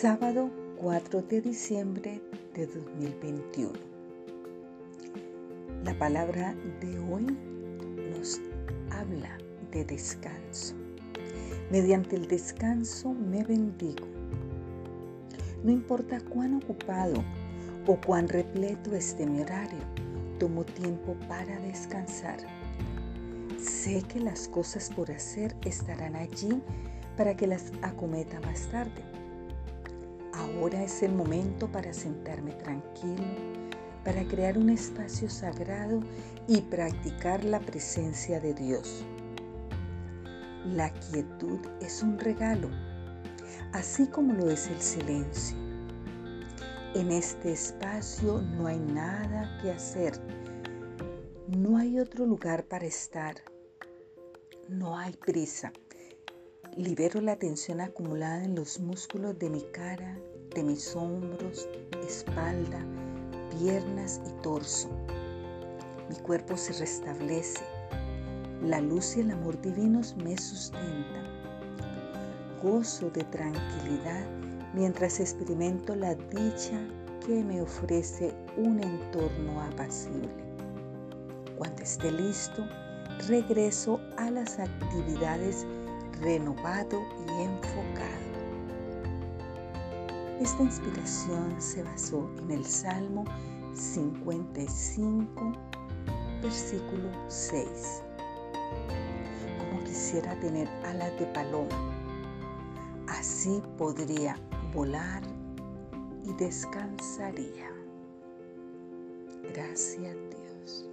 Sábado 4 de diciembre de 2021. La palabra de hoy nos habla de descanso. Mediante el descanso me bendigo. No importa cuán ocupado o cuán repleto esté mi horario, tomo tiempo para descansar. Sé que las cosas por hacer estarán allí para que las acometa más tarde. Ahora es el momento para sentarme tranquilo, para crear un espacio sagrado y practicar la presencia de Dios. La quietud es un regalo, así como lo es el silencio. En este espacio no hay nada que hacer, no hay otro lugar para estar, no hay prisa. Libero la tensión acumulada en los músculos de mi cara, de mis hombros, espalda, piernas y torso. Mi cuerpo se restablece. La luz y el amor divinos me sustentan. Gozo de tranquilidad mientras experimento la dicha que me ofrece un entorno apacible. Cuando esté listo, regreso a las actividades renovado y enfocado. Esta inspiración se basó en el Salmo 55, versículo 6. Como quisiera tener alas de paloma, así podría volar y descansaría. Gracias Dios.